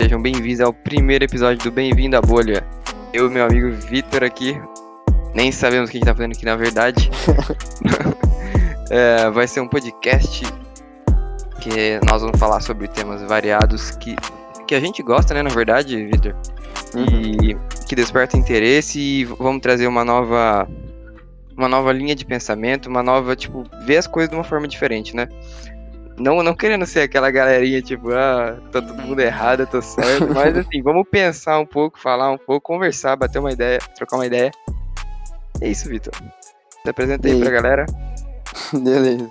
Sejam bem-vindos ao primeiro episódio do Bem-vindo à Bolha. Eu e meu amigo Vitor aqui. Nem sabemos o que a gente tá fazendo aqui na verdade. É, vai ser um podcast que nós vamos falar sobre temas variados que, que a gente gosta, né, na verdade, Vitor? E que desperta interesse e vamos trazer uma nova uma nova linha de pensamento, uma nova, tipo, ver as coisas de uma forma diferente, né? Não, não querendo ser aquela galerinha, tipo, ah, tá todo mundo errado, eu tô certo. Mas assim, vamos pensar um pouco, falar um pouco, conversar, bater uma ideia, trocar uma ideia. É isso, Vitor. Se apresenta aí E pra galera. Beleza.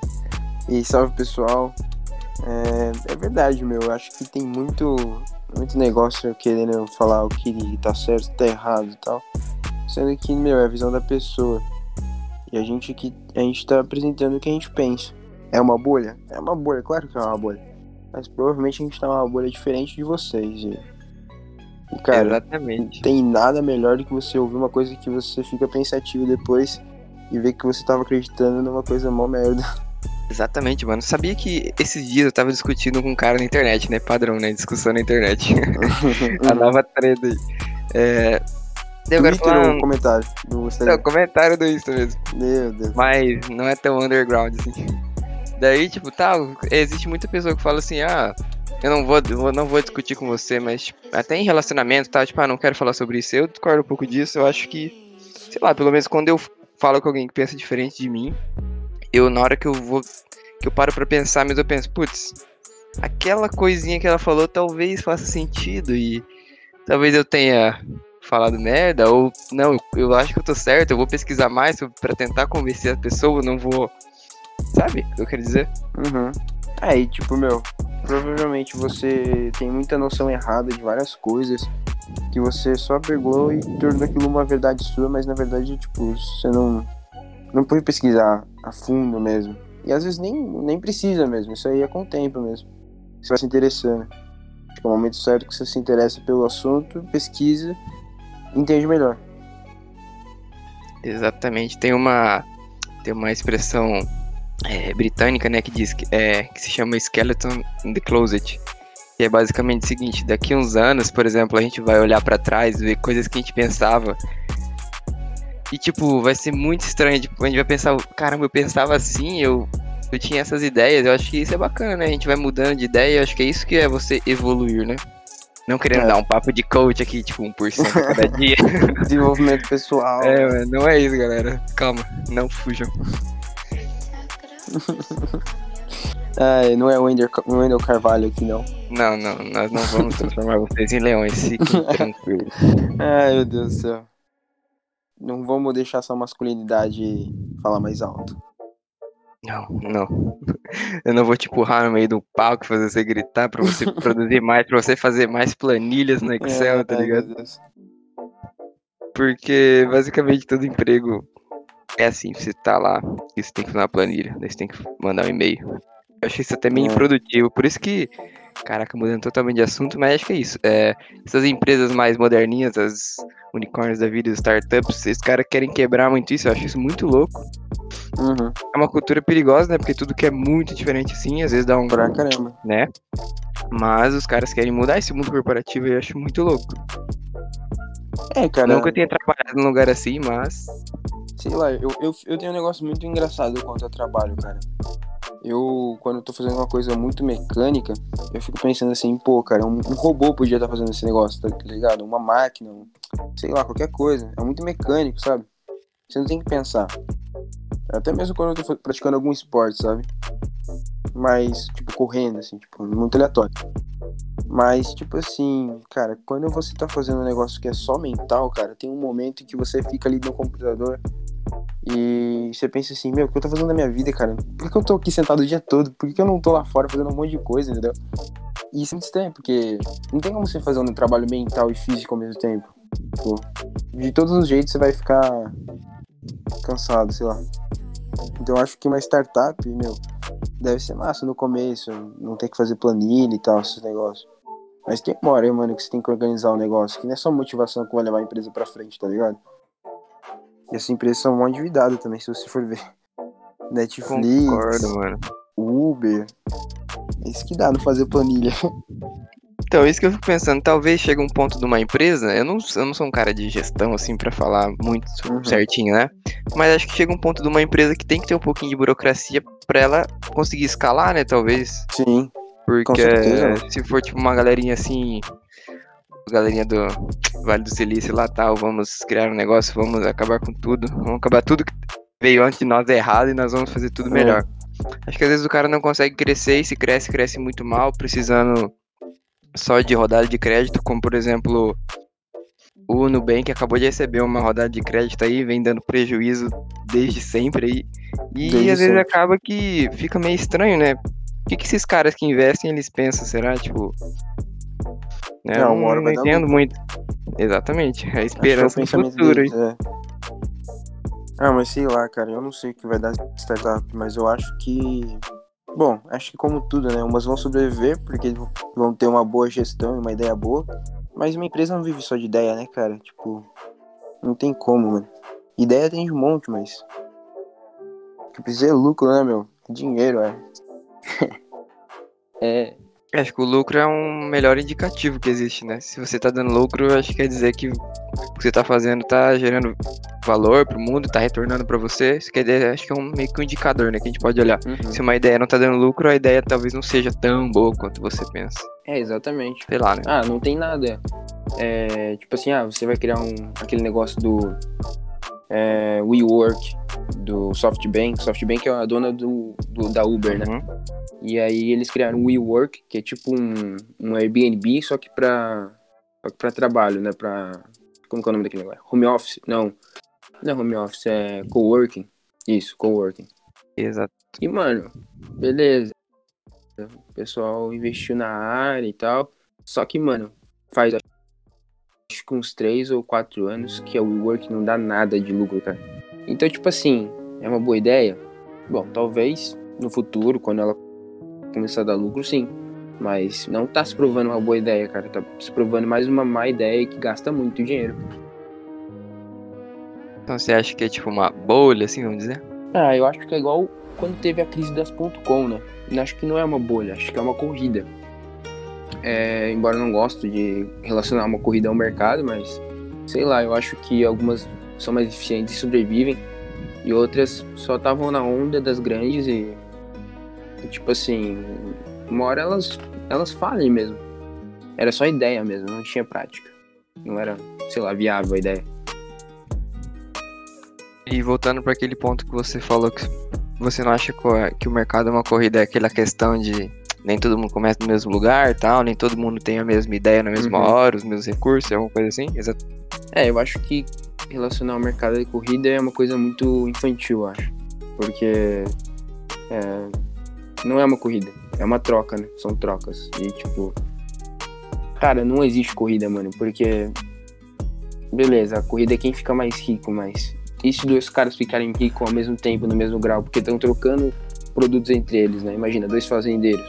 E salve pessoal. É, é verdade, meu. Eu acho que tem muito, muito negócio querendo falar o que tá certo, tá errado e tal. Sendo que, meu, é a visão da pessoa. E a gente que a gente tá apresentando o que a gente pensa. É uma bolha? É uma bolha, claro que é uma bolha. Mas provavelmente a gente tá numa bolha diferente de vocês. E, e cara, não Exatamente. tem nada melhor do que você ouvir uma coisa que você fica pensativo depois e ver que você tava acreditando numa coisa mó merda. Exatamente, mano. Sabia que esses dias eu tava discutindo com um cara na internet, né? Padrão, né? Discussão na internet. A nova treta aí. É. Daí eu quero Twitter falar um- comentário do Não, Instagram? comentário do Insta mesmo. Meu Deus. Mas não é tão underground assim. Daí, tipo, tá, existe muita pessoa que fala assim, ah, eu não vou, eu não vou discutir com você, mas tipo, até em relacionamento, tá, tipo, ah, não quero falar sobre isso. Eu discordo um pouco disso, eu acho que, sei lá, pelo menos quando eu falo com alguém que pensa diferente de mim, eu, na hora que eu vou, que eu paro pra pensar, mas eu penso, putz, aquela coisinha que ela falou talvez faça sentido e talvez eu tenha falado merda, ou não, eu, eu acho que eu tô certo, eu vou pesquisar mais pra tentar convencer a pessoa, não vou. Sabe o que eu quero dizer? Uhum. Aí, tipo, meu, provavelmente você tem muita noção errada de várias coisas que você só pegou e tornou aquilo uma verdade sua, mas na verdade, tipo, você não, não foi pesquisar a fundo mesmo. E às vezes nem, nem precisa mesmo, isso aí é com o tempo mesmo. Você vai se interessando. Que é o momento certo que você se interessa pelo assunto, pesquisa, entende melhor. Exatamente. Tem uma. Tem uma expressão é, britânica, né, que diz que, é, que se chama skeleton in the closet. Que é basicamente o seguinte, daqui uns anos, por exemplo, a gente vai olhar pra trás, ver coisas que a gente pensava. E tipo, vai ser muito estranho, tipo, a gente vai pensar, caramba, eu pensava assim, eu, eu tinha essas ideias, eu acho que isso é bacana, né? A gente vai mudando de ideia, eu acho que é isso que é você evoluir, né? Não querendo É. dar um papo de coach aqui, tipo, 1% a cada dia. Desenvolvimento pessoal. É, não é isso, galera. Calma, não fujam. Ai, não é o Wendel, Carvalho aqui, não. Não, não, nós não vamos transformar vocês em leões, fiquem tranquilos. Ai, meu Deus do céu. Não vamos deixar sua masculinidade falar mais alto. Não, não. Eu não vou te empurrar no meio do palco, fazer você gritar pra você produzir mais, pra você fazer mais planilhas no Excel, É, tá ligado? Porque basicamente todo emprego é assim, você tá lá e você tem que fazer uma planilha, daí você tem que mandar um e-mail. Eu achei isso até meio É. improdutivo, por isso que, caraca, mudando totalmente de assunto, mas acho que é isso. É, essas empresas mais moderninhas, as unicórnios da vida, as startups, esses caras querem quebrar muito isso, eu acho isso muito louco. Uhum, É uma cultura perigosa, né? Porque tudo que é muito diferente assim, às vezes dá um. pra caramba. né? Mas os caras querem mudar esse mundo corporativo e eu acho muito louco. É, cara, Nunca tinha trabalhado num lugar assim, mas. Sei lá, eu, eu, eu tenho um negócio muito engraçado quanto a trabalho, cara. Eu, quando eu tô fazendo uma coisa muito mecânica, eu fico pensando assim, pô, cara, um, um robô podia estar fazendo esse negócio, tá ligado? Uma máquina, um- sei lá, qualquer coisa. É muito mecânico, sabe? Você não tem que pensar. Até mesmo quando eu tô praticando algum esporte, sabe? Mas, tipo, correndo, assim, tipo, muito aleatório. Mas, tipo assim, cara, quando você tá fazendo um negócio que é só mental, cara, tem um momento em que você fica ali no computador e você pensa assim, meu, o que eu tô fazendo na minha vida, cara? Por que, eu tô aqui sentado o dia todo? Por que, eu não tô lá fora fazendo um monte de coisa, entendeu? E isso é muito estranho, porque não tem como você fazer um trabalho mental e físico ao mesmo tempo. Tipo, de todos os jeitos você vai ficar cansado, sei lá. Então eu acho que uma startup, meu, deve ser massa no começo, não ter que fazer planilha e tal, esses negócios. Mas tem uma hora aí, mano, que você tem que organizar o negócio, que não é só motivação que vai levar a empresa pra frente, tá ligado? E essa empresa são mal endividadas também, se você for ver. Netflix, Concordo, mano. Uber. É isso que dá não fazer planilha. Então, isso que eu fico pensando, talvez chegue um ponto de uma empresa, eu não, eu não sou um cara de gestão, assim, pra falar muito Uhum. certinho, né? Mas acho que chega um ponto de uma empresa que tem que ter um pouquinho de burocracia pra ela conseguir escalar, né, talvez. Sim. Porque se for tipo uma galerinha assim, galerinha do Vale do Silício lá tal, vamos criar um negócio, vamos acabar com tudo, vamos acabar tudo que veio antes de nós errado e nós vamos fazer tudo É. melhor. Acho que às vezes o cara não consegue crescer e se cresce, cresce muito mal, precisando só de rodada de crédito, como por exemplo o Nubank acabou de receber uma rodada de crédito aí, vem dando prejuízo desde sempre aí. E Desde às vezes sempre. acaba que fica meio estranho, né? O que, que esses caras que investem, eles pensam, será? Tipo. Né? Não, eu uma hora não vai dar entendo muito. Exatamente. A é esperança futuro deles, é. Ah, mas sei lá, cara, eu não sei o que vai dar startup, mas eu acho que. Bom, acho que como tudo, né? Umas vão sobreviver porque vão ter uma boa gestão e uma ideia boa. Mas uma empresa não vive só de ideia, né, cara? Tipo, não tem como, mano. Ideia tem de um monte, mas. O que precisa é lucro, né, meu? Dinheiro, é. é. Acho que o lucro é um melhor indicativo que existe, né? Se você tá dando lucro, acho que quer dizer que o que você tá fazendo tá gerando valor pro mundo, tá retornando pra você. Isso quer dizer, acho que é um meio que um indicador, né? Que a gente pode olhar. uhum. Se uma ideia não tá dando lucro, a ideia talvez não seja tão boa quanto você pensa. É, exatamente. Sei lá, né? Ah, não tem nada. É, tipo assim, ah, você vai criar um, aquele negócio do é, WeWork, do SoftBank. SoftBank é a dona do, do- da Uber, né? Uhum. E aí eles criaram o WeWork, que é tipo um, um Airbnb, só que pra, só que pra trabalho, né? Pra, como que é o nome daquele negócio? Home office? Não, não é home office, é coworking. Isso, coworking. Exato. E, mano, beleza. O pessoal investiu na área e tal. Só que, mano, faz acho que uns 3 ou 4 anos que a WeWork não dá nada de lucro, cara. Então, tipo assim, é uma boa ideia? Bom, talvez no futuro, quando ela começar a dar lucro, sim. Mas não tá se provando uma boa ideia, cara. Tá se provando mais uma má ideia que gasta muito dinheiro. Então você acha que é tipo uma bolha, assim, vamos dizer? Ah, eu acho que é igual quando teve a crise das .com, né? Eu acho que não é uma bolha, acho que é uma corrida. É, embora eu não gosto de relacionar uma corrida ao mercado, mas sei lá, eu acho que algumas são mais eficientes e sobrevivem e outras só estavam na onda das grandes e, e, tipo assim, uma hora elas elas falem mesmo. Era só ideia mesmo, não tinha prática. Não era, sei lá, viável a ideia. E voltando para aquele ponto que você falou que você não acha que o mercado é uma corrida, é aquela questão de nem todo mundo começa no mesmo lugar, tal, nem todo mundo tem a mesma ideia na mesma Uhum. hora, os mesmos recursos, alguma coisa assim? Exato. É, eu acho que relacionar o mercado de corrida é uma coisa muito infantil, eu acho. Porque é, não é uma corrida, é uma troca, né? São trocas. E tipo. Cara, não existe corrida, mano, porque. Beleza, a corrida é quem fica mais rico, mas. E se dois caras ficarem ricos ao mesmo tempo, no mesmo grau? Porque estão trocando produtos entre eles, né? Imagina, dois fazendeiros.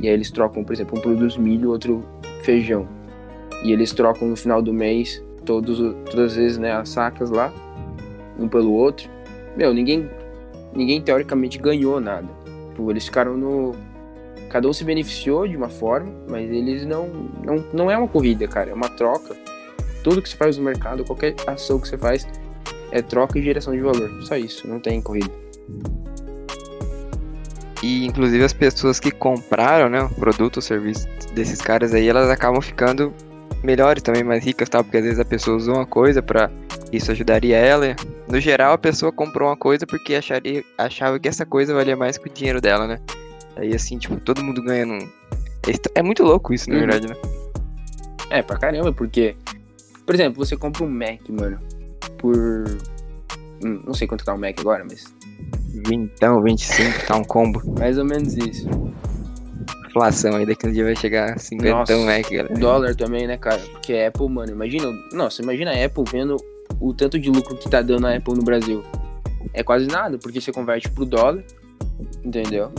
E aí eles trocam, por exemplo, um produz milho, outro feijão. E eles trocam no final do mês todos, todas as vezes, né, as sacas lá, um pelo outro. Meu, ninguém, ninguém teoricamente ganhou nada. Tipo, eles ficaram no. Cada um se beneficiou de uma forma, mas eles não, não. Não é uma corrida, cara, é uma troca. Tudo que você faz no mercado, qualquer ação que você faz, é troca e geração de valor. Só isso, não tem corrida. E inclusive as pessoas que compraram, né, o produto ou serviço desses caras aí, elas acabam ficando melhores também, mais ricas, tal, porque às vezes a pessoa usou uma coisa pra isso ajudaria ela. No geral, a pessoa comprou uma coisa porque acharia, achava que essa coisa valia mais que o dinheiro dela, né? Aí assim, tipo, todo mundo ganha num. É muito louco isso, na Uhum. verdade, né? É, pra caramba, porque. Por exemplo, você compra um Mac, mano, por. hum, Não sei quanto tá o Mac agora, mas. Vintão, 25, tá um combo. Mais ou menos isso. Inflação aí, daqui um dia vai chegar 50 Nossa. Mac, galera. Dólar também, né, cara? Porque a Apple, mano, imagina. Nossa, imagina a Apple vendo o tanto de lucro que tá dando a Apple no Brasil. É quase nada, porque você converte pro dólar. Entendeu?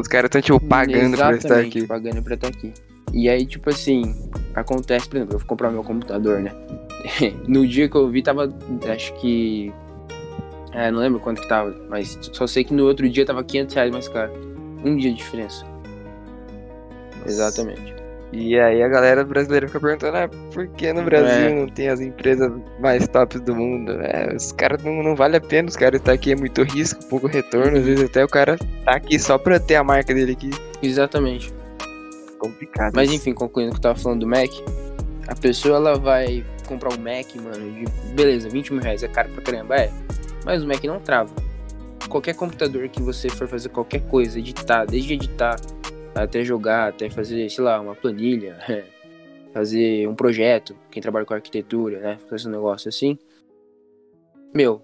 Os caras estão, tipo, pagando pra estar Exatamente, aqui. pagando pra estar aqui. E aí, tipo assim, acontece, por exemplo, eu fui comprar meu computador, né? no dia que eu vi, tava, acho que. É, não lembro quanto que tava, mas só sei que no outro dia tava 500 reais mais caro. Um dia de diferença. Exatamente. E aí a galera brasileira fica perguntando, ah, por que no Brasil é. não tem as empresas mais tops do mundo? É, os caras não, não vale a pena, os caras estar tá aqui é muito risco, pouco retorno, às vezes até o cara tá aqui só pra ter a marca dele aqui. Exatamente. Complicado. Mas enfim, concluindo o que eu tava falando do Mac, a pessoa ela vai comprar um Mac, mano, de beleza, 20 mil reais é caro pra caramba, é. Mas o Mac não trava. Qualquer computador que você for fazer qualquer coisa, editar, desde editar até jogar, até fazer, sei lá, uma planilha, fazer um projeto, quem trabalha com arquitetura, né? Fazer um negócio assim. Meu,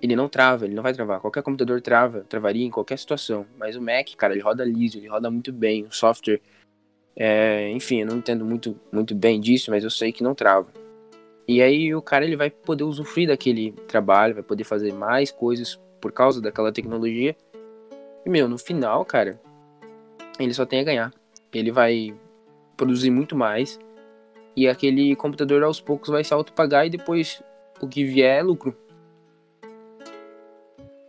ele não trava, ele não vai travar. Qualquer computador trava, travaria em qualquer situação. Mas o Mac, cara, ele roda liso, ele roda muito bem. O software, é, enfim, eu não entendo muito, muito bem disso, mas eu sei que não trava. E aí o cara ele vai poder usufruir daquele trabalho, vai poder fazer mais coisas por causa daquela tecnologia. E meu, no final, cara, ele só tem a ganhar. Ele vai produzir muito mais e aquele computador aos poucos vai se autopagar e depois o que vier é lucro.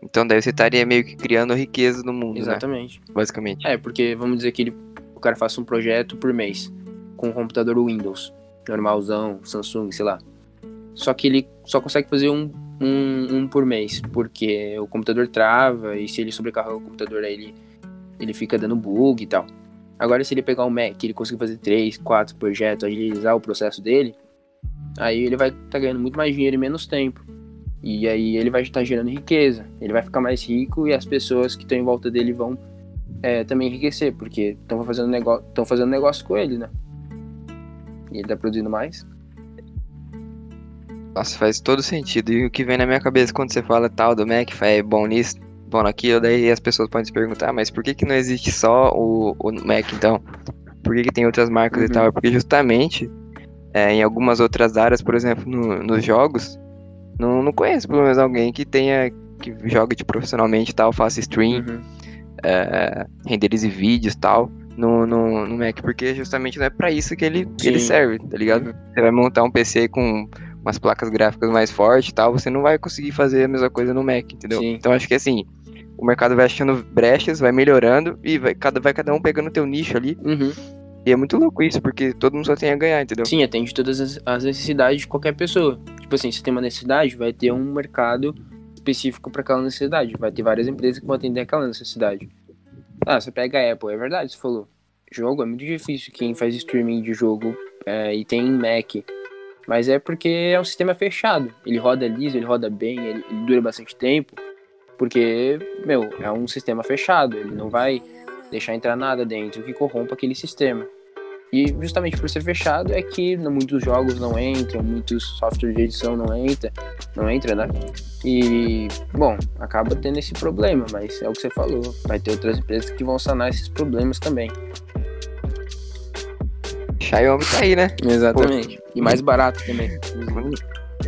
Então daí você estaria meio que criando riqueza no mundo, né? Exatamente. Né? Basicamente. É, porque vamos dizer que ele, o cara faça um projeto por mês com um computador Windows, normalzão, Samsung, sei lá. Só que ele só consegue fazer um, um, um por mês, porque o computador trava e se ele sobrecarregar o computador aí ele ele fica dando bug e tal. Agora, se ele pegar um Mac, ele conseguir fazer 3, 4 projetos, agilizar o processo dele, aí ele vai estar tá ganhando muito mais dinheiro em menos tempo. E aí ele vai estar tá gerando riqueza, ele vai ficar mais rico e as pessoas que estão em volta dele vão é, também enriquecer, porque estão fazendo, negócio, fazendo negócio com ele, né? E ele tá produzindo mais. Nossa, faz todo sentido. E o que vem na minha cabeça quando você fala tal do Mac, é bom nisso, bom naquilo, daí as pessoas podem se perguntar, mas por que, que não existe só o, o Mac então? Por que, que tem outras marcas uhum. e tal? Porque justamente é, em algumas outras áreas, por exemplo, no, nos jogos, não, não conheço pelo menos alguém que tenha, que jogue tipo, profissionalmente e tal, faça stream, uhum. é, renderize vídeos e tal. No, no, no, Mac, porque justamente não é para isso que ele, que ele serve, tá ligado? Você vai montar um PC com umas placas gráficas mais fortes e tal, você não vai conseguir fazer a mesma coisa no Mac, entendeu? Sim. Então acho que assim, o mercado vai achando brechas, vai melhorando e vai cada, vai cada um pegando teu nicho ali. Uhum. E é muito louco isso, porque todo mundo só tem a ganhar, entendeu? Sim, atende todas as, as necessidades de qualquer pessoa. Tipo assim, se tem uma necessidade, vai ter um mercado específico para aquela necessidade. Vai ter várias empresas que vão atender aquela necessidade. Ah, você pega a Apple, é verdade, você falou. Jogo é muito difícil quem faz streaming de jogo é, e tem Mac mas é porque é um sistema fechado. Ele roda liso, ele roda bem, ele, ele dura bastante tempo. Porque, meu, é um sistema fechado. Ele não vai deixar entrar nada dentro que corrompa aquele sistema. E justamente por ser fechado é que muitos jogos não entram, muitos softwares de edição não entra, não entra, né? E bom, acaba tendo esse problema, mas é o que você falou, vai ter outras empresas que vão sanar esses problemas também. Xiaomi tá aí, né? Exatamente. Pô. E mais barato também.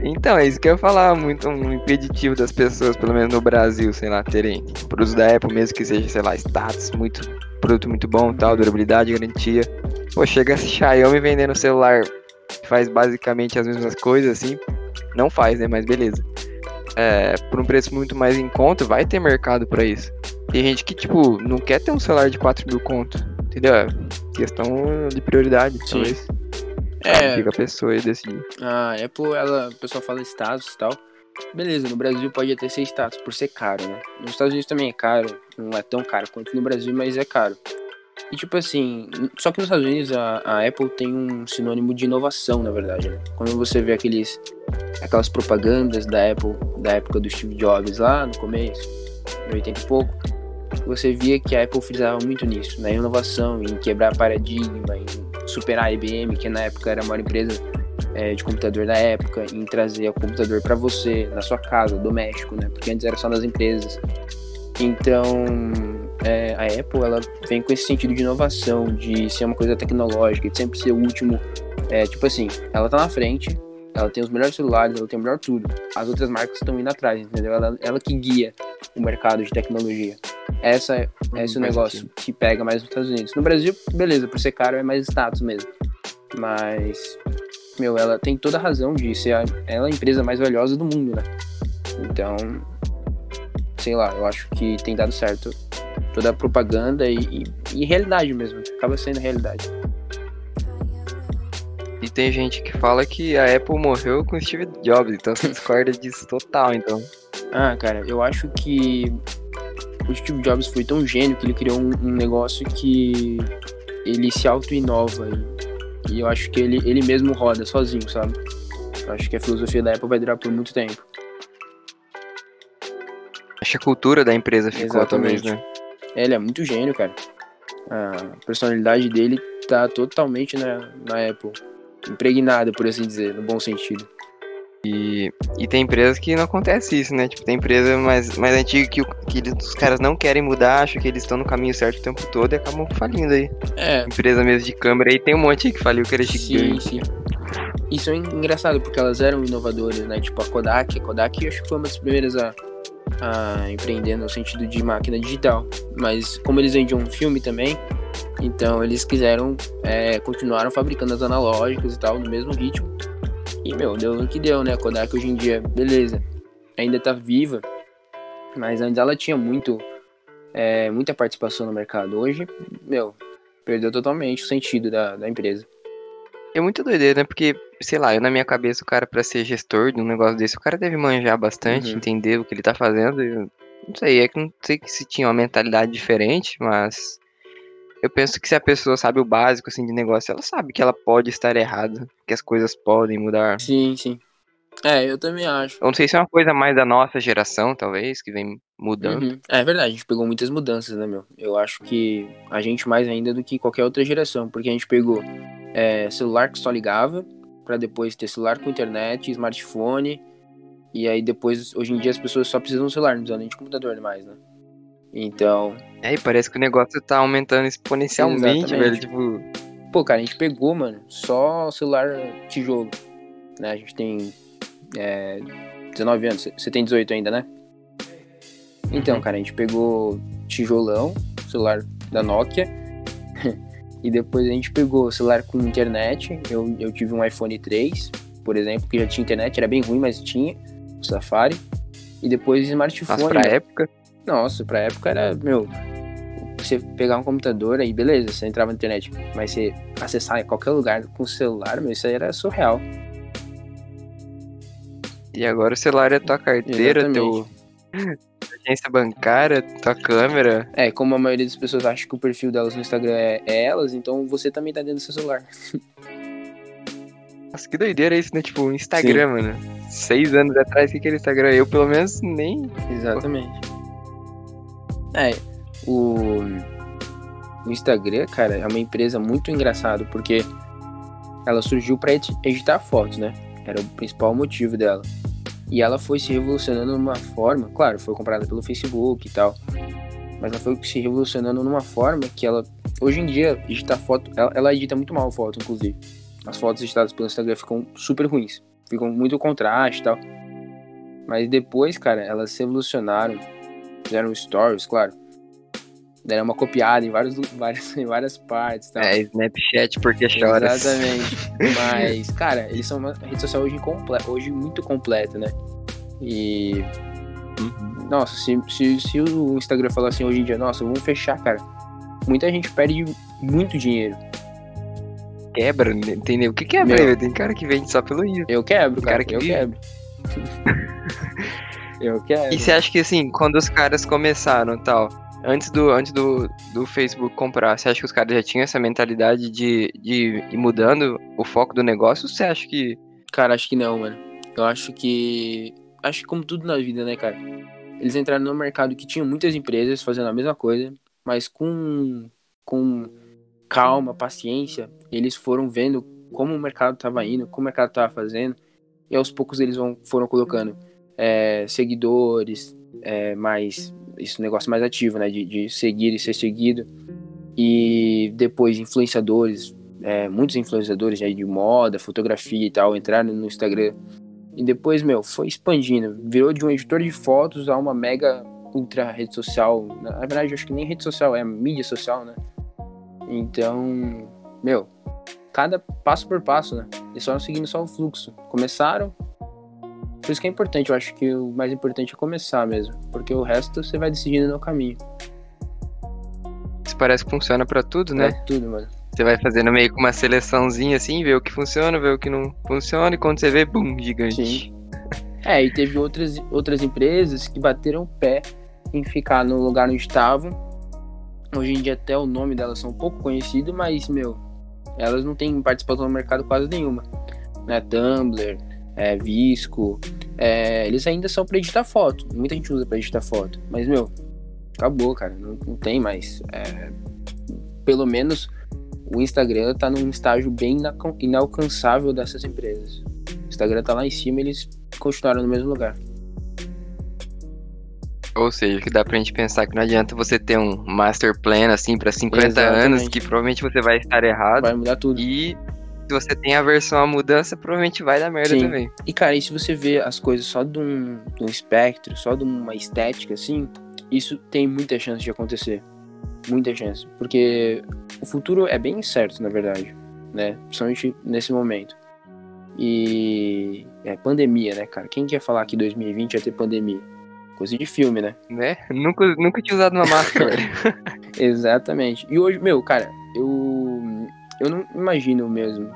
Então, é isso que eu ia falar, muito um impeditivo das pessoas, pelo menos no Brasil, sei lá, terem produtos da Apple, mesmo que seja, sei lá, status, muito, produto muito bom, tal, durabilidade, garantia. Pô, chega a Xiaomi vendendo celular que faz basicamente as mesmas coisas, assim, não faz, né, mas beleza. É, por um preço muito mais em conta, vai ter mercado para isso. Tem gente que, tipo, não quer ter um celular de 4 mil conto, entendeu? É questão de prioridade, Sim. talvez. É. Fica a pessoa e decidir. A Apple, ela, o pessoal fala status e tal. Beleza, no Brasil pode até ser status por ser caro, né? Nos Estados Unidos também é caro, não é tão caro quanto no Brasil, mas é caro. E tipo assim, só que nos Estados Unidos a, a Apple tem um sinônimo de inovação, na verdade. Né? Quando você vê aqueles, aquelas propagandas da Apple, da época do Steve Jobs lá no começo, em 80 e pouco, você via que a Apple frisava muito nisso, na inovação, em quebrar paradigma, em superar a IBM, que na época era a maior empresa é, de computador da época, em trazer o computador para você, na sua casa, doméstico, né? Porque antes era só nas empresas. Então, é, a Apple ela vem com esse sentido de inovação, de ser uma coisa tecnológica, de sempre ser o último. É, tipo assim, ela tá na frente, ela tem os melhores celulares, ela tem o melhor tudo. As outras marcas estão indo atrás, entendeu? Ela, ela que guia o mercado de tecnologia. Essa é esse o negócio que pega mais nos Estados Unidos. No Brasil, beleza, por ser caro é mais status mesmo. Mas, meu, ela tem toda a razão de ser a, ela é a empresa mais valiosa do mundo, né? Então, sei lá, eu acho que tem dado certo toda a propaganda e, e, e realidade mesmo. Acaba sendo realidade. E tem gente que fala que a Apple morreu com o Steve Jobs, então você discorda disso total, então. Ah, cara, eu acho que o Steve Jobs foi tão gênio que ele criou um, um negócio que ele se auto-inova. E, e eu acho que ele, ele mesmo roda sozinho, sabe? Eu acho que a filosofia da Apple vai durar por muito tempo. Acho que a cultura da empresa ficou Exatamente. talvez, né? É, Ele é muito gênio, cara. A personalidade dele tá totalmente na, na Apple. Impregnada, por assim dizer, no bom sentido. E, e tem empresas que não acontece isso, né? Tipo, tem empresa mais, mais antiga que, que eles- os caras não querem mudar, acham que eles estão no caminho certo o tempo todo e acabam falindo aí. É, Empresa mesmo de câmera aí tem um monte aí que faliu que era sim, gigante. sim. Isso é engraçado, porque elas eram inovadoras, né? Tipo a Kodak. A Kodak eu acho que foi uma das primeiras a, a empreender no sentido de máquina digital. Mas como eles vendiam um filme também, então eles quiseram, é, continuaram fabricando as analógicas e tal, no mesmo ritmo. E, meu, deu no que deu, né? A Kodak hoje em dia, beleza, ainda tá viva, mas antes ela tinha muito, é, muita participação no mercado. Hoje, meu, perdeu totalmente o sentido da, da empresa. É muito doideira, né? Porque, sei lá, eu na minha cabeça, o cara, pra ser gestor de um negócio desse, o cara deve manjar bastante, Uhum. entender o que ele tá fazendo. eu não sei, é que não sei se tinha uma mentalidade diferente, mas eu penso que se a pessoa sabe o básico, assim, de negócio, ela sabe que ela pode estar errada, que as coisas podem mudar. Sim, sim. É, eu também acho. Eu não sei se é uma coisa mais da nossa geração, talvez, que vem mudando. Uhum. É verdade, a gente pegou muitas mudanças, né, meu? Eu acho que a gente mais ainda do que qualquer outra geração, porque a gente pegou é, celular que só ligava, pra depois ter celular com internet, smartphone, e aí depois, hoje em dia, as pessoas só precisam de um celular, não precisam nem de computador mais, né? Então, É, e parece que o negócio tá aumentando exponencialmente, velho. Exatamente. Tipo, pô, cara, a gente pegou, mano, só celular tijolo, né? A gente tem é, 19 anos, você tem 18 ainda, né? Então, Uhum. cara, a gente pegou tijolão, celular da Nokia, e depois a gente pegou celular com internet. Eu, eu tive um iPhone 3, por exemplo, que já tinha internet, era bem ruim, mas tinha, o Safari. E depois smartphone. nossa, pra né? época. Nossa, pra época era, meu, você pegar um computador aí, beleza, você entrava na internet, mas você acessar em qualquer lugar com o celular, meu, isso aí era surreal. E agora o celular é tua carteira, teu agência bancária, tua câmera. É, como a maioria das pessoas acha que o perfil delas no Instagram é, é elas, então você também tá dentro do seu celular. Nossa, que doideira isso, né? Tipo, o Instagram, mano. Seis anos atrás, o que que era Instagram? Eu, pelo menos, nem. Exatamente. É, o, o Instagram, cara, é uma empresa muito engraçada, porque ela surgiu edi- editar fotos, né? Era o principal motivo dela. E ela foi se revolucionando numa forma, claro, foi comprada pelo Facebook e tal, mas ela foi se revolucionando numa forma que ela, hoje em dia, editar foto, ela, ela edita muito mal foto, inclusive. As fotos editadas pelo Instagram ficam super ruins, ficam muito contraste e tal. Mas depois, cara, elas se evolucionaram, fizeram stories, claro. Deram uma copiada em, vários, várias, em várias partes tal. É, Snapchat porque chora. Exatamente. Mas, cara, eles são uma rede social hoje, incomple- hoje muito completa, né? E. Nossa, se, se, se o Instagram falar assim hoje em dia, nossa, vamos fechar, cara. Muita gente perde muito dinheiro. Quebra, né? entendeu? O que quebra? Meu. velho? Tem cara que vende só pelo isso. Eu quebro, cara, cara que eu vive. quebro. eu quebro. E você acha que assim, quando os caras começaram tal, antes do, antes do, do Facebook comprar, você acha que os caras já tinham essa mentalidade de, de ir mudando o foco do negócio? Ou você acha que. Cara, acho que não, mano. Eu acho que. Acho que como tudo na vida, né, cara? Eles entraram no mercado que tinha muitas empresas fazendo a mesma coisa, mas com, com calma, paciência, eles foram vendo como o mercado tava indo, como o mercado tava fazendo, e aos poucos eles vão, foram colocando é, seguidores, é, mais. Esse negócio mais ativo, né? De, de seguir e ser seguido. E depois influenciadores, é, muitos influenciadores né, de moda, fotografia e tal, entraram no Instagram. E depois, meu, foi expandindo. Virou de um editor de fotos a uma mega ultra rede social. Na verdade, eu acho que nem rede social, é mídia social, né? Então, meu, cada passo por passo, né? Eles foram seguindo só o fluxo. Começaram. Por isso que é importante, eu acho que o mais importante é começar mesmo. Porque o resto você vai decidindo no caminho. Isso parece que funciona pra tudo, né? É tudo, mano. Você vai fazendo meio que uma seleçãozinha assim, ver o que funciona, ver o que não funciona, e quando você vê, bum, gigante. Sim. É, e teve outras, outras empresas que bateram o pé em ficar no lugar onde estavam. Hoje em dia até o nome delas são um pouco conhecido, mas, meu, elas não têm participação no mercado quase nenhuma. Né? Tumblr, é, Visco, é, eles ainda são para editar foto. Muita gente usa para editar foto. Mas, meu, acabou, cara. Não, não tem mais. É, pelo menos o Instagram tá num estágio bem inalcançável dessas empresas. O Instagram tá lá em cima e eles continuaram no mesmo lugar. Ou seja, que dá pra gente pensar que não adianta você ter um master plan assim para 50 Exatamente. anos, que provavelmente você vai estar errado. Vai mudar tudo. E se você tem aversão à mudança, provavelmente vai dar merda Sim. também. E cara, e se você vê as coisas só de um, de um espectro, só de uma estética assim, isso tem muita chance de acontecer. Muita chance. Porque o futuro é bem incerto, na verdade. Né? Principalmente nesse momento. E é pandemia, né, cara? Quem quer falar que 2020 ia ter pandemia? Coisa de filme, né? Né? Nunca, nunca tinha usado uma máscara. Exatamente. E hoje, meu, cara, eu eu não imagino mesmo.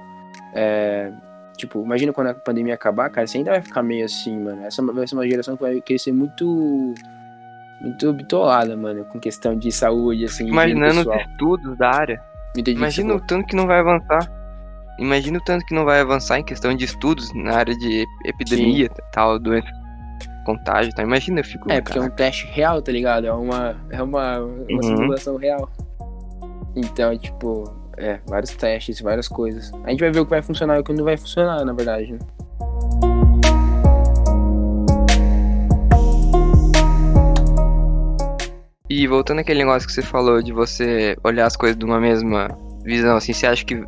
É, tipo, imagina quando a pandemia acabar, cara, você ainda vai ficar meio assim, mano. Essa vai ser uma geração que vai crescer muito muito bitolada, mano, com questão de saúde, assim. Imaginando os estudos da área. Imagina o tanto que não vai avançar. Imagina o tanto que não vai avançar em questão de estudos na área de epidemia, Sim. tal, doença, contágio, tá? Imagina, eu fico. É, porque é um teste real, tá ligado? É uma, é uma, uma uhum. simulação real. Então, tipo, é, vários testes, várias coisas. A gente vai ver o que vai funcionar e o que não vai funcionar, na verdade, né? E voltando àquele negócio que você falou de você olhar as coisas de uma mesma visão, assim, você acha que,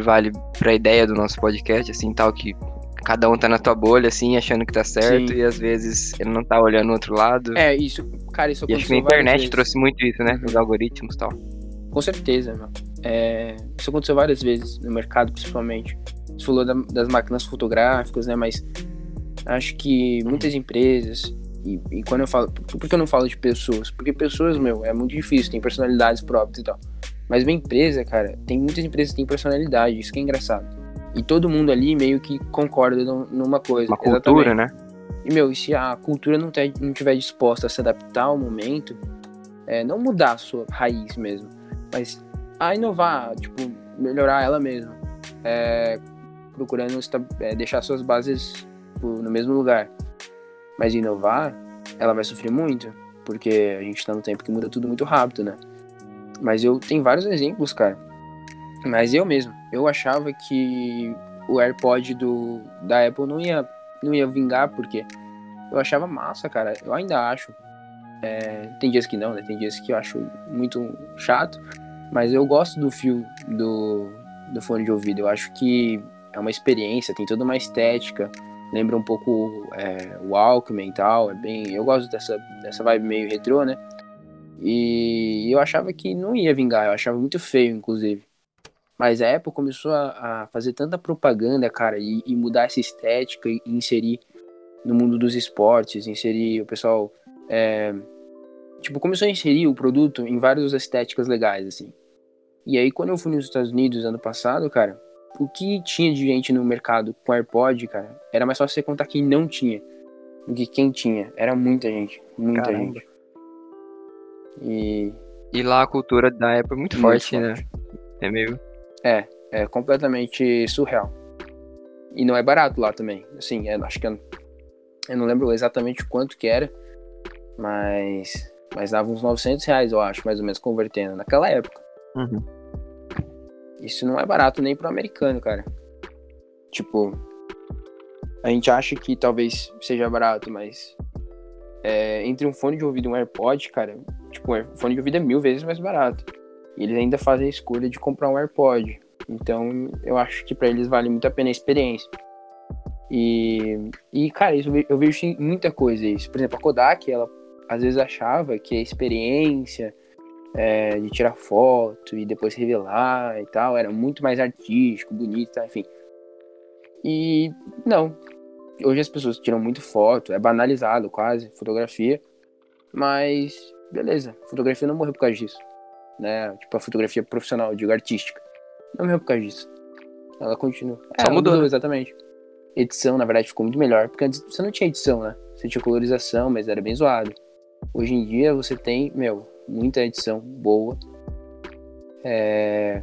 vale pra ideia do nosso podcast, assim, tal, que cada um tá na tua bolha, assim, achando que tá certo, Sim. e às vezes ele não tá olhando o outro lado. É, isso, cara, isso E acho que a internet trouxe muito isso, né? Os algoritmos e tal. Com certeza, meu. É, isso aconteceu várias vezes no mercado, principalmente. Você falou da, das máquinas fotográficas, né? Mas acho que muitas empresas e, e, quando eu falo. Por que eu não falo de pessoas? Porque pessoas, meu, é muito difícil, tem personalidades próprias e tal. Mas uma empresa, cara, tem muitas empresas que têm personalidade, isso que é engraçado. E todo mundo ali meio que concorda numa coisa. Uma cultura, né? E, meu, se a cultura não, ter, não tiver disposta a se adaptar ao momento, é, não mudar a sua raiz mesmo, mas a inovar, tipo, melhorar ela mesma. É, procurando é, deixar suas bases tipo, no mesmo lugar. Mas inovar, ela vai sofrer muito, porque a gente tá num tempo que muda tudo muito rápido, né? Mas eu tenho vários exemplos, cara. Mas eu mesmo, eu achava que o AirPod do, da Apple não ia, não ia vingar, porque eu achava massa, cara. Eu ainda acho. É, tem dias que não, né? Tem dias que eu acho muito chato. Mas eu gosto do fio do, do fone de ouvido. Eu acho que é uma experiência, tem toda uma estética lembra um pouco é, o Walkman e tal, é bem, eu gosto dessa, dessa vibe meio retrô, né? E eu achava que não ia vingar, eu achava muito feio, inclusive. Mas a Apple começou a, a fazer tanta propaganda, cara, e, e, mudar essa estética e inserir no mundo dos esportes, inserir o pessoal. É, tipo, começou a inserir o produto em várias estéticas legais, assim. E aí, quando eu fui nos Estados Unidos ano passado, cara, o que tinha de gente no mercado com AirPod, cara, era mais fácil você contar quem não tinha do que quem tinha. Era muita gente, muita Caramba. gente. E... e lá a cultura da Apple é muito, muito forte, forte, né? É meio... É, é completamente surreal. E não é barato lá também. Assim, é, acho que eu, eu não lembro exatamente quanto que era, mas, mas dava uns 900 reais, eu acho, mais ou menos, convertendo, naquela época. Uhum. Isso não é barato nem pro americano, cara. Tipo, a gente acha que talvez seja barato, mas é, entre um fone de ouvido e um AirPod, cara, tipo, um fone de ouvido é mil vezes mais barato. E eles ainda fazem a escolha de comprar um AirPod. Então, eu acho que para eles vale muito a pena a experiência. E, e cara, isso, eu vejo muita coisa isso. Por exemplo, a Kodak, ela às vezes achava que a experiência é, de tirar foto e depois revelar e tal. Era muito mais artístico, bonito, tá? enfim. E não. Hoje as pessoas tiram muito foto, é banalizado quase, fotografia. Mas, beleza, fotografia não morreu por causa disso. Né? Tipo, a fotografia profissional, digo, artística. Não morreu por causa disso. Ela continua. Só ela mudou, né? exatamente. Edição, na verdade, ficou muito melhor, porque antes você não tinha edição, né? Você tinha colorização, mas era bem zoado. Hoje em dia você tem, meu, muita edição boa. É...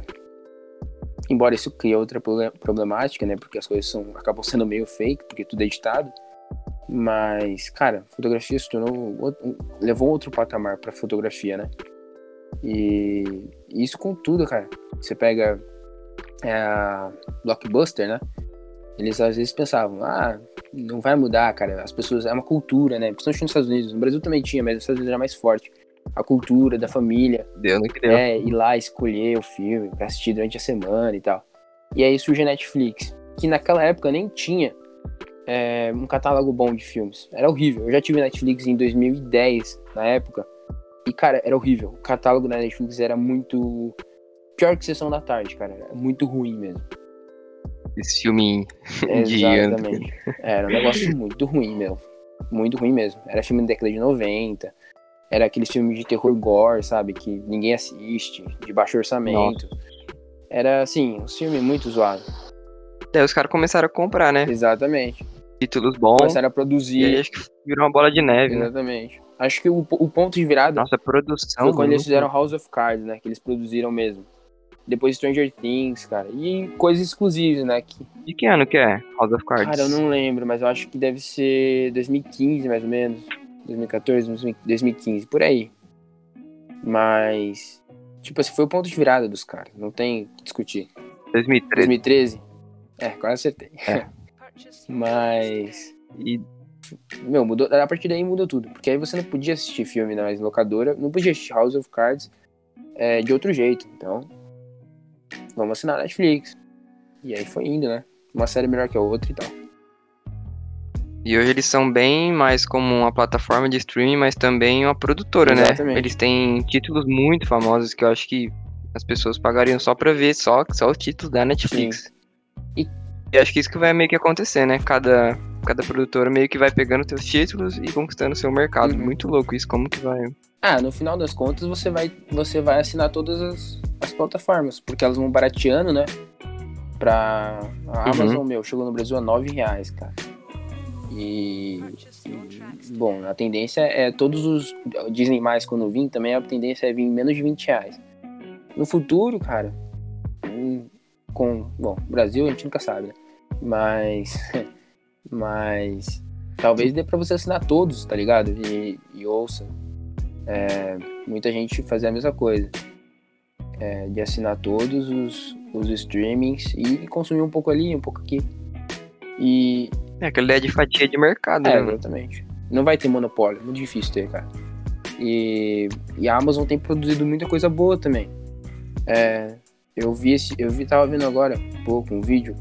Embora isso crie outra proble- problemática, né? Porque as coisas são, acabam sendo meio fake, porque tudo é editado. Mas, cara, fotografia se tornou. levou outro patamar pra fotografia, né? E isso com tudo, cara. Você pega é, Blockbuster, né? Eles às vezes pensavam, ah, não vai mudar, cara. As pessoas. É uma cultura, né? Principalmente nos Estados Unidos. No Brasil também tinha, mas nos Estados Unidos era mais forte. A cultura da família, Deu no que deu. é, ir lá escolher o filme pra assistir durante a semana e tal. E aí surge a Netflix, que naquela época nem tinha é, um catálogo bom de filmes. Era horrível. Eu já tive Netflix em 2010, na época. E, cara, era horrível. O catálogo da Netflix era muito. Pior que Sessão da Tarde, cara. Era muito ruim mesmo. Esse filme. Exatamente. Era um negócio muito ruim, meu. Muito ruim mesmo. Era filme da década de 90. Era aqueles filmes de terror gore, sabe? Que ninguém assiste, de baixo orçamento. Era, assim, um filme muito zoado. Daí os caras começaram a comprar, né? Exatamente. Títulos bons. Começaram a E aí produzir. acho que virou uma bola de neve, né? Exatamente. Acho que o, o ponto de virada Nossa, a produção. foi quando eles fizeram House of Cards, né? Que eles produziram mesmo. Depois Stranger Things, cara. E coisas exclusivas, né? Que, De que ano que é House of Cards? cara, eu não lembro, mas eu acho que deve ser 2015, mais ou menos. 2014, 2015, por aí. Mas, tipo assim, foi o ponto de virada dos caras. Não tem o que discutir. 2013. 2013? É, quase acertei. É. Mas, E meu, mudou, a partir daí mudou tudo. Porque aí você não podia assistir filme na locadora, não podia assistir House of Cards é, de outro jeito. Então, vamos assinar a Netflix. E aí foi indo, né? Uma série melhor que a outra e tal. E hoje eles são bem mais como uma plataforma de streaming, mas também uma produtora, Exatamente. né? Eles têm títulos muito famosos que eu acho que as pessoas pagariam só pra ver só, só o título da Netflix. E- E acho que isso que vai meio que acontecer, né? Cada, cada produtora meio que vai pegando seus títulos e conquistando seu mercado. Uhum. Muito louco isso, como que vai. Ah, no final das contas você vai, você vai assinar todas as, as plataformas, porque elas vão barateando, né? Pra. A Uhum. Amazon, meu, chegou no Brasil a 9 reais, cara. E, e, Bom, a tendência é todos os. Dizem mais quando vir, também a tendência é vir menos de 20 reais. No futuro, cara, hum, com. Bom, Brasil a gente nunca sabe, né? Mas. Mas. Talvez dê pra você assinar todos, tá ligado? E, e ouça. É, muita gente fazer a mesma coisa. É, de assinar todos os, os streamings e consumir um pouco ali, um pouco aqui. E. É aquela ideia de fatia de mercado, É, né? exatamente. Não vai ter monopólio, é muito difícil ter, cara. E, e a Amazon tem produzido muita coisa boa também. É, eu vi esse, eu vi, tava vendo agora um pouco um vídeo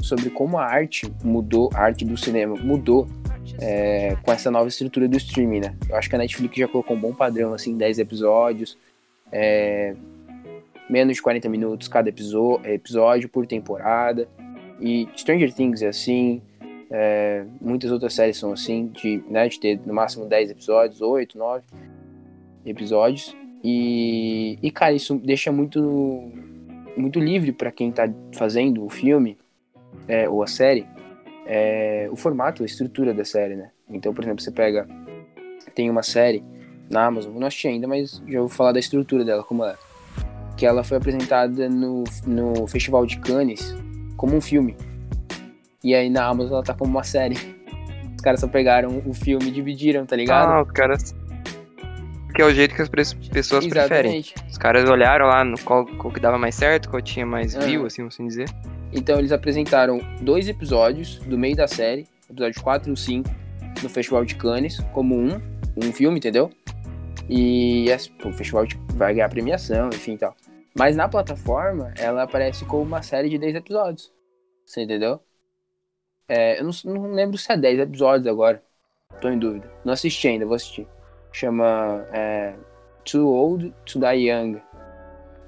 sobre como a arte mudou, a arte do cinema mudou é, com essa nova estrutura do streaming, né? Eu acho que a Netflix já colocou um bom padrão, assim, 10 episódios, é, menos de 40 minutos cada episo- episódio por temporada. E Stranger Things é assim, é, muitas outras séries são assim, de, né, de ter no máximo 10 episódios, 8, 9 episódios. E, e cara, isso deixa muito, muito livre para quem tá fazendo o filme é, ou a série é, o formato, a estrutura da série, né? Então, por exemplo, você pega. Tem uma série na Amazon, não assisti ainda, mas já vou falar da estrutura dela, como é. Que ela foi apresentada no, no Festival de Cannes como um filme. E aí na Amazon ela tá como uma série. Os caras só pegaram o filme e dividiram, tá ligado? Ah, os caras. Que é o jeito que as pessoas preferem. Exatamente. Os caras olharam lá no qual, qual que dava mais certo, qual tinha mais Ah. view, assim, assim dizer. Então eles apresentaram dois episódios do meio da série, episódio 4 e o 5, no Festival de Cannes, como um, um filme, entendeu? E pô, o festival vai ganhar premiação, enfim e tal. Mas na plataforma, ela aparece como uma série de 10 episódios. Você entendeu? É, eu não, não lembro se é 10 episódios agora. Tô em dúvida. Não assisti ainda, vou assistir. Chama é, Too Old to Die Young.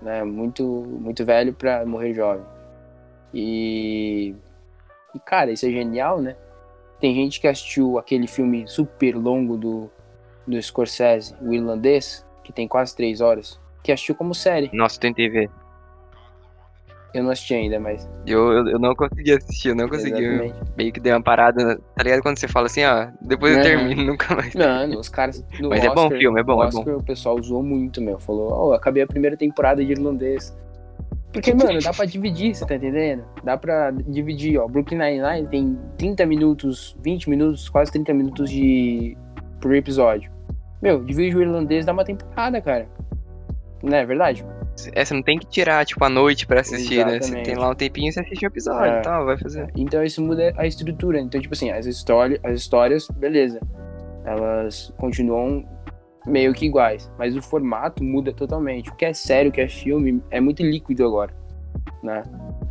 Né? Muito, muito velho pra morrer jovem. E, e, cara, isso é genial, né? Tem gente que assistiu aquele filme super longo do, do Scorsese, o irlandês, que tem quase três horas, que assistiu como série. Nossa, tentei ver. Eu não assisti ainda, mas. Eu, eu, eu não consegui assistir, eu não consegui. Eu meio que dei uma parada, tá ligado? Quando você fala assim, ó, depois eu termino, nunca mais. Mano, os caras. No Mas é Oscar, bom o filme, é bom, no é bom. Oscar, o pessoal usou muito, meu. Falou, ó, acabei a primeira temporada de irlandês. Porque, mano, dá pra dividir, você tá entendendo? Dá pra dividir, ó. Brooklyn Nine-Nine tem 30 minutos, 20 minutos, quase 30 minutos de. por episódio. Meu, divide o irlandês, dá uma temporada, cara. Não é verdade? É, você não tem que tirar, tipo, a noite pra assistir, né? Você Exatamente. tem lá um tempinho, você assiste o episódio É. e tal, vai fazer. Então isso muda a estrutura. Então, tipo assim, as, histórias, as histórias, beleza. Elas continuam meio que iguais. Mas o formato muda totalmente. O que é sério, o que é filme, é muito líquido agora. Né?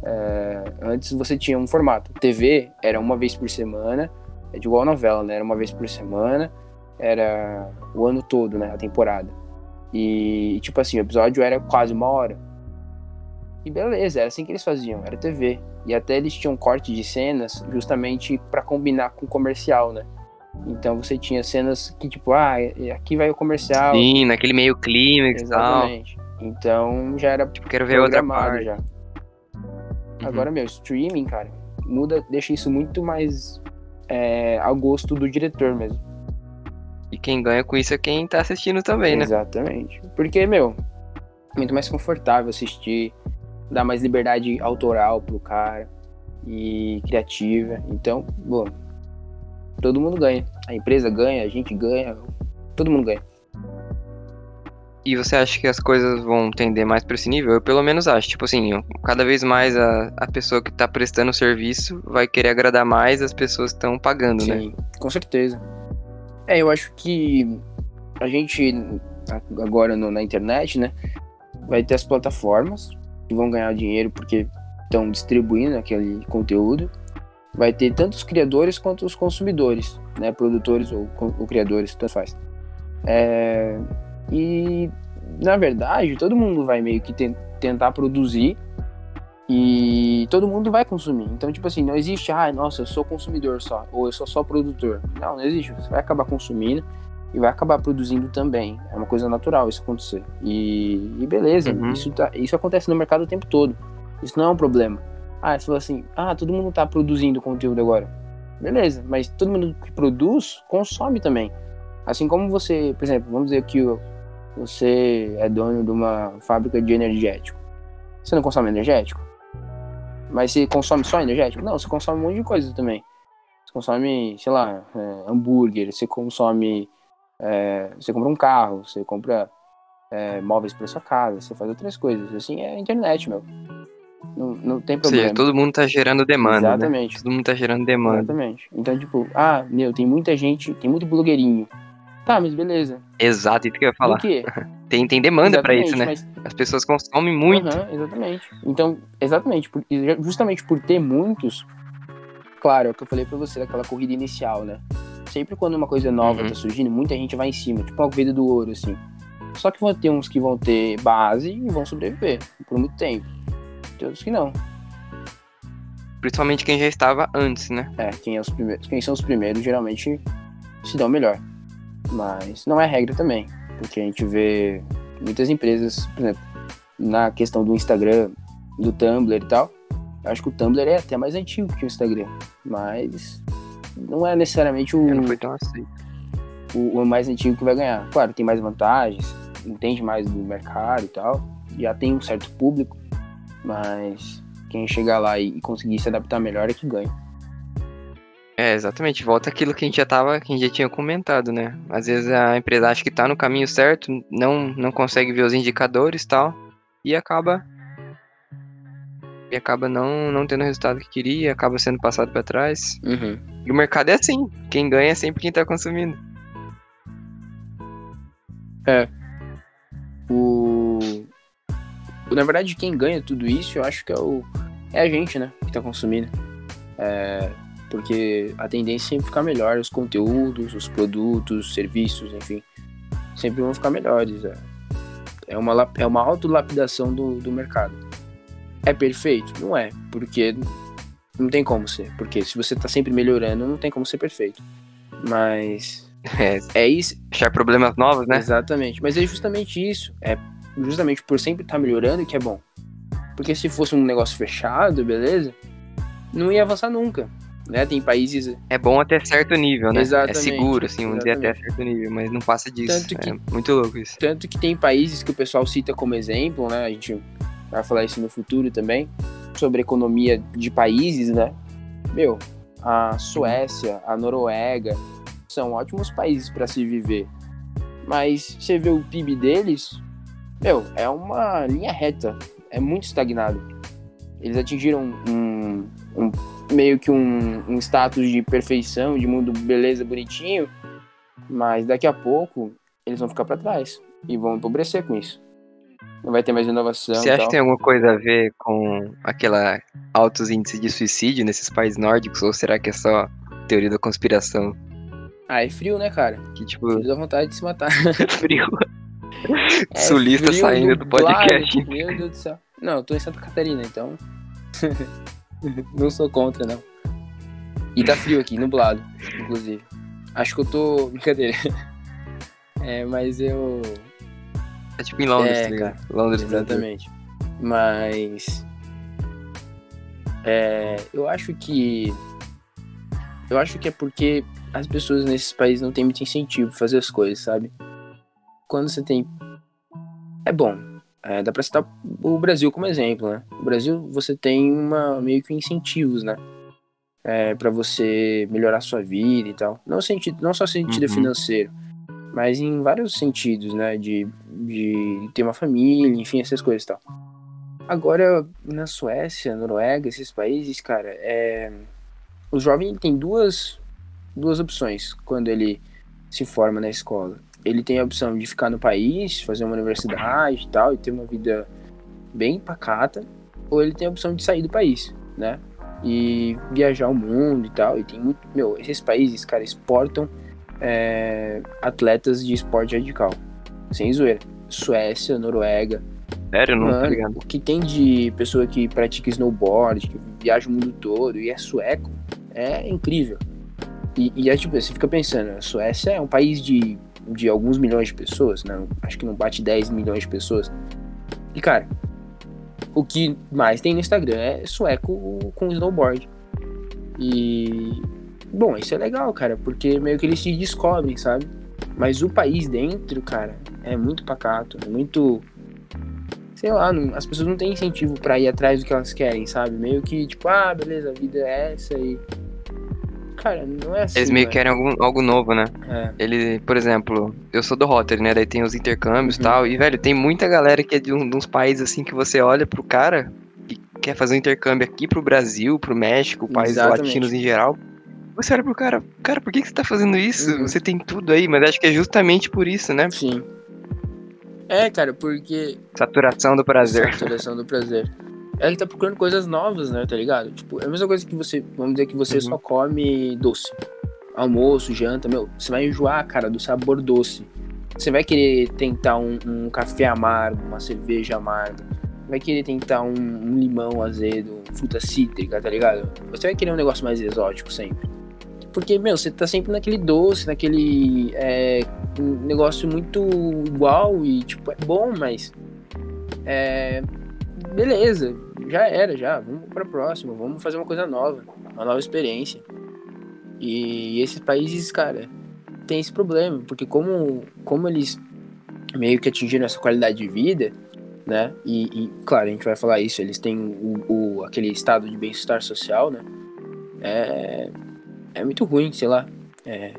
É, antes você tinha um formato. TV era uma vez por semana. É de igual novela, né? Era uma vez por semana. Era o ano todo, né? A temporada. E, tipo assim, o episódio era quase uma hora. E beleza, era assim que eles faziam, era TV. E até eles tinham corte de cenas justamente pra combinar com o comercial, né? Então você tinha cenas que, tipo, ah, aqui vai o comercial. Sim, naquele meio clímax e tal. Exatamente. Então já era Tipo, quero ver outra parte. já. Uhum. Agora, meu, streaming, cara, muda, deixa isso muito mais é, ao gosto do diretor mesmo. E quem ganha com isso é quem tá assistindo também, né? Exatamente. Porque, meu, muito mais confortável assistir, dá mais liberdade autoral pro cara e criativa. Então, bom, todo mundo ganha. A empresa ganha, a gente ganha, todo mundo ganha. E você acha que as coisas vão tender mais pra esse nível? Eu pelo menos acho. Tipo assim, cada vez mais a, a pessoa que tá prestando o serviço vai querer agradar mais as pessoas que estão pagando, né? Sim, com certeza. É, eu acho que a gente, agora no- na internet, né, vai ter as plataformas que vão ganhar dinheiro porque estão distribuindo aquele conteúdo. Vai ter tanto os criadores quanto os consumidores, né, produtores ou, ou criadores, tanto faz. É, e, na verdade, todo mundo vai meio que ten- tentar produzir e todo mundo vai consumir. Então, tipo assim, não existe, ah, nossa, eu sou consumidor só, ou eu sou só produtor. Não, não existe. Você vai acabar consumindo e vai acabar produzindo também. É uma coisa natural isso acontecer. E, e beleza, Uhum. isso, tá, isso acontece no mercado o tempo todo. Isso não é um problema. Ah, você falou assim, ah, todo mundo tá produzindo conteúdo agora. Beleza, mas todo mundo que produz, consome também. Assim como você, por exemplo, vamos dizer que você é dono de uma fábrica de energético. Você não consome energético? Mas você consome só energético? Não, você consome um monte de coisa também. Você consome, sei lá, é, hambúrguer, você consome. é, você compra um carro, você compra é, móveis para sua casa, você faz outras coisas. Assim é a internet, meu. Não, não tem Ou seja, problema. todo mundo tá gerando demanda, né? Exatamente. Todo mundo tá gerando demanda. Exatamente. Então, tipo, ah, meu, tem muita gente, tem muito blogueirinho. Tá, mas beleza. Exato, isso que eu ia falar. Por quê? Tem, tem demanda pra isso, né? Mas As pessoas consomem muito. Aham, exatamente. Então, exatamente, por- justamente por ter muitos, claro, é o que eu falei pra você daquela corrida inicial, né? Sempre quando uma coisa nova Uhum. tá surgindo, muita gente vai em cima, tipo a corrida do ouro, assim. Só que vão ter uns que vão ter base e vão sobreviver por muito tempo. Tem outros que não. Principalmente quem já estava antes, né? É, quem, é os primeiros, quem são os primeiros geralmente se dão melhor. Mas não é regra também. Porque a gente vê muitas empresas, por exemplo, na questão do Instagram, do Tumblr e tal. Acho que o Tumblr é até mais antigo que o Instagram. Mas não é necessariamente o, Não foi tão o, o mais antigo que vai ganhar. Claro, tem mais vantagens, entende mais do mercado e tal. Já tem um certo público. Mas quem chegar lá e conseguir se adaptar melhor é que ganha. É, exatamente. Volta aquilo que a gente já tava, que a gente já tinha comentado, né? Às vezes a empresa acha que tá no caminho certo, não, não consegue ver os indicadores e tal, e acaba. E acaba não, não tendo o resultado que queria, acaba sendo passado pra trás. Uhum. E o mercado é assim. Quem ganha é sempre quem tá consumindo. O... o- Na verdade, quem ganha tudo isso, eu acho que é, o... é a gente, né? Que tá consumindo. É, Porque a tendência é sempre ficar melhor. Os conteúdos, os produtos, os serviços, enfim. Sempre vão ficar melhores. É, é uma, é uma autolapidação do, do mercado. É perfeito? Não é. Porque não tem como ser. Porque se você tá sempre melhorando, não tem como ser perfeito. Mas É, é isso, achar problemas novos, né? Exatamente. Mas é justamente isso. É justamente por sempre estar melhorando que é bom. Porque se fosse um negócio fechado, beleza, não ia avançar nunca. Né? Tem países. É bom até certo nível, né? Exatamente, é seguro, assim, vamos dizer até certo nível, mas não passa disso. Tanto que- É muito louco isso. Tanto que tem países que o pessoal cita como exemplo, né? A gente vai falar isso no futuro também, sobre economia de países, né? Meu, a Suécia, a Noruega são ótimos países para se viver. Mas você vê o PIB deles, meu, é uma linha reta, é muito estagnado. Eles atingiram um, um- meio que um, um status de perfeição, de mundo beleza bonitinho, mas daqui a pouco eles vão ficar para trás e vão empobrecer com isso. Não vai ter mais inovação. Você acha que tem alguma coisa a ver com aquela altos índices de suicídio nesses países nórdicos? Ou será que é só teoria da conspiração? Ah, é frio, né, cara? Que, tipo, Frio dá vontade de se matar. frio. É Sulista frio, saindo do podcast. Meu Deus do céu. Não, eu tô em Santa Catarina, então. não sou contra, não. E tá frio aqui, nublado, inclusive. Acho que eu tô. Brincadeira. É, mas eu. É tipo em Londres, É, tá cara, Londres, Exatamente. Mas. É, eu acho que. Eu acho que é porque as pessoas nesses países não têm muito incentivo pra fazer as coisas, sabe? Quando você tem. É bom. É, dá pra citar o Brasil como exemplo, né? O Brasil, você tem uma, meio que incentivos, né? É, para você melhorar a sua vida e tal. Não, sentido, não só sentido Uhum. financeiro, mas em vários sentidos, né? De, de ter uma família, enfim, essas coisas e tal. Agora, na Suécia, Noruega, esses países, cara, é... o jovem tem duas, duas opções quando ele se forma na escola. Ele tem a opção de ficar no país, fazer uma universidade e tal, e ter uma vida bem pacata, ou ele tem a opção de sair do país, né? E viajar o mundo e tal. E tem muito. Meu, esses países, cara, exportam é, atletas de esporte radical. Sem zoeira. Suécia, Noruega, Sério, não tá Mano, ligado. o que tem de pessoa que pratica snowboard, que viaja o mundo todo e é sueco, é incrível. E, e é tipo, você fica pensando, a Suécia é um país de, de alguns milhões de pessoas, né? Acho que não bate 10 milhões de pessoas. E cara, o que mais tem no Instagram é sueco com snowboard. E. Bom, isso é legal, cara, porque meio que eles se descobrem, sabe? Mas o país dentro, cara, é muito pacato, é muito sei lá, não- as pessoas não têm incentivo pra ir atrás do que elas querem, sabe? Meio que, tipo, ah, beleza, a vida é essa e. Cara, não é assim. Eles meio que querem algum, algo novo, né? É. Ele, por exemplo, eu sou do Rotary, né? Daí tem os intercâmbios e Uhum. tal. E, velho, tem muita galera que é de, um- de uns países assim que você olha pro cara e quer fazer um intercâmbio aqui pro Brasil, pro México, países Exatamente. latinos em geral. Você olha pro cara, cara, por que, que você tá fazendo isso? Uhum. Você tem tudo aí, mas acho que é justamente por isso, né? Sim. É, cara, porque. Saturação do prazer. Saturação do prazer. Ele tá procurando coisas novas, né, tá ligado? Tipo, é a mesma coisa que você. Vamos dizer que você Uhum. só come doce. Almoço, janta, meu, você vai enjoar, cara, do sabor doce. Você vai querer tentar um, um café amargo, uma cerveja amarga. Vai querer tentar um, um limão azedo, fruta cítrica, tá ligado? Você vai querer um negócio mais exótico sempre. Porque, meu, você tá sempre naquele doce, naquele é, um negócio muito igual e, tipo, é bom, mas. É. Beleza, já era, já. Vamos pra próxima, vamos fazer uma coisa nova, uma nova experiência. E esses países, cara, tem esse problema, porque como, como eles meio que atingiram essa qualidade de vida, né? E, e, claro, a gente vai falar isso, eles têm o, o- aquele estado de bem-estar social, né? É, é muito ruim, sei lá. É,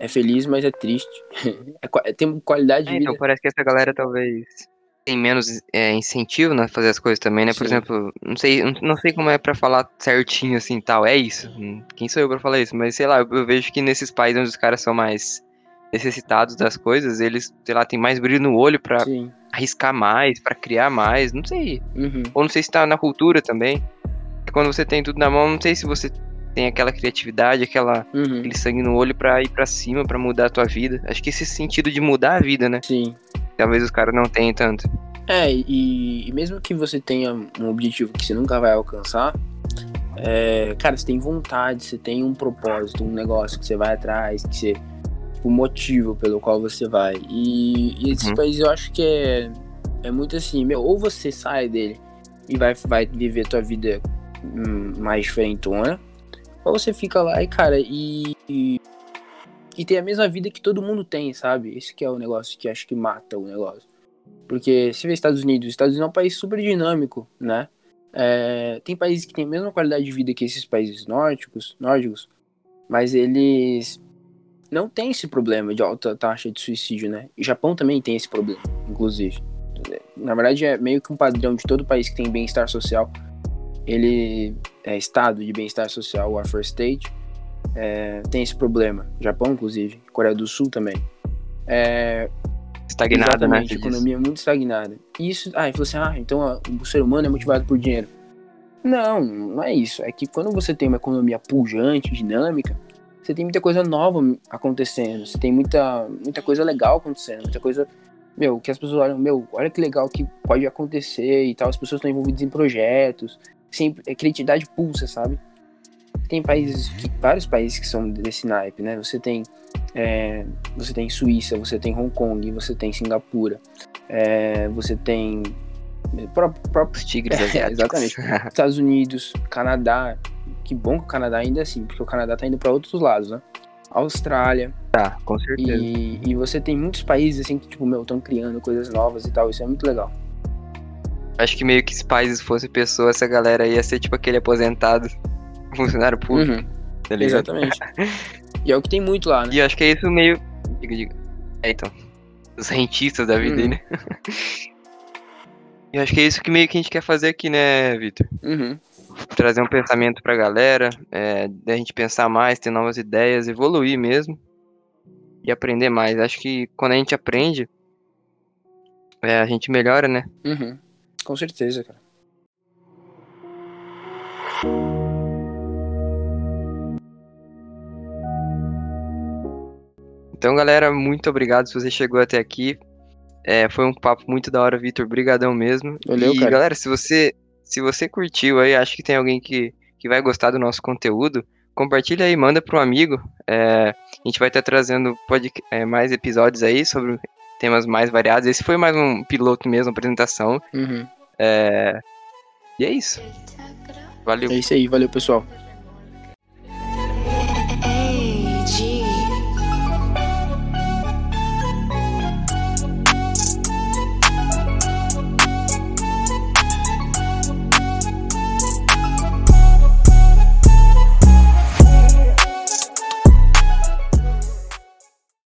é feliz, mas é triste. É tem qualidade de É, então vida. parece que essa galera talvez tem menos é, incentivo né, fazer as coisas também, né? Por Sim. exemplo, não sei, não- sei como é pra falar certinho assim tal, é isso. Hum, Quem sou eu pra falar isso? Mas sei lá, eu, eu vejo que nesses países onde os caras são mais necessitados das coisas, eles, sei lá, tem mais brilho no olho pra Sim. arriscar mais, pra criar mais, não sei. Uhum. Ou não sei se tá na cultura também. Porque quando você tem tudo na mão, não sei se você tem aquela criatividade, aquela Uhum. aquele sangue no olho pra ir pra cima, pra mudar a tua vida. Acho que esse sentido de mudar a vida, né? Sim. Talvez os caras não tenham tanto. É, e, e mesmo que você tenha um objetivo que você nunca vai alcançar, é, cara, você tem vontade, você tem um propósito, um negócio que você vai atrás, que você. O motivo pelo qual você vai. E, e esses Uhum. países eu acho que é, é muito assim, meu, ou você sai dele e vai, vai viver tua vida hum, mais diferentona. Ou você fica lá e, cara, e, e. E tem a mesma vida que todo mundo tem, sabe? Esse que é o negócio que acho que mata o negócio. Porque se vê Estados Unidos, Estados Unidos é um país super dinâmico, né? É, tem países que têm a mesma qualidade de vida que esses países nórdicos, nórdicos mas eles não têm esse problema de alta taxa de suicídio, né? O Japão também tem esse problema, inclusive. Na verdade, é meio que um padrão de todo país que tem bem-estar social. Ele é estado de bem-estar social, First State, é, tem esse problema. Japão, inclusive, Coreia do Sul também. É, estagnada, né? economia muito estagnada. E isso, ah, falou assim, ah, então ó, o ser humano é motivado por dinheiro. Não, não é isso. É que quando você tem uma economia pujante, dinâmica, você tem muita coisa nova acontecendo, você tem muita, muita coisa legal acontecendo, muita coisa, meu, que as pessoas olham, meu, olha que legal que pode acontecer e tal, as pessoas estão envolvidas em projetos, sempre, a criatividade pulsa, sabe? Tem países, que, vários países que são desse naipe, né? Você tem, é, você tem Suíça, você tem Hong Kong, você tem Singapura, é, você tem próprios próprio tigres é, exatamente Estados Unidos Canadá que bom que o Canadá ainda é assim, porque o Canadá tá indo para outros lados, né? Austrália. Tá, com certeza. E, e você tem muitos países assim que, tipo, meu, estão criando coisas novas e tal. Isso é muito legal. Acho que meio que se países fossem pessoas, essa galera ia ser tipo aquele aposentado, funcionário público. Uhum. Tá Exatamente. e é o que tem muito lá, né? E acho que é isso meio. Diga, diga. É, então. Os rentistas da vida uhum. aí, né? e acho que é isso que meio que a gente quer fazer aqui, né, Vitor? Uhum trazer um pensamento pra galera, é, da gente pensar mais, ter novas ideias, evoluir mesmo e aprender mais. Acho que quando a gente aprende, é, a gente melhora, né? Uhum. Com certeza, cara. Então, galera, muito obrigado se você chegou até aqui. É, foi um papo muito da hora, Vitor. Brigadão mesmo. Valeu, e, cara. galera, se você se você curtiu aí, acho que tem alguém que, que vai gostar do nosso conteúdo, compartilha aí, manda para um amigo. É, a gente vai estar trazendo pod, é, mais episódios aí sobre temas mais variados. Esse foi mais um piloto mesmo, apresentação. Uhum. É, e é isso. Valeu. É isso aí, valeu pessoal.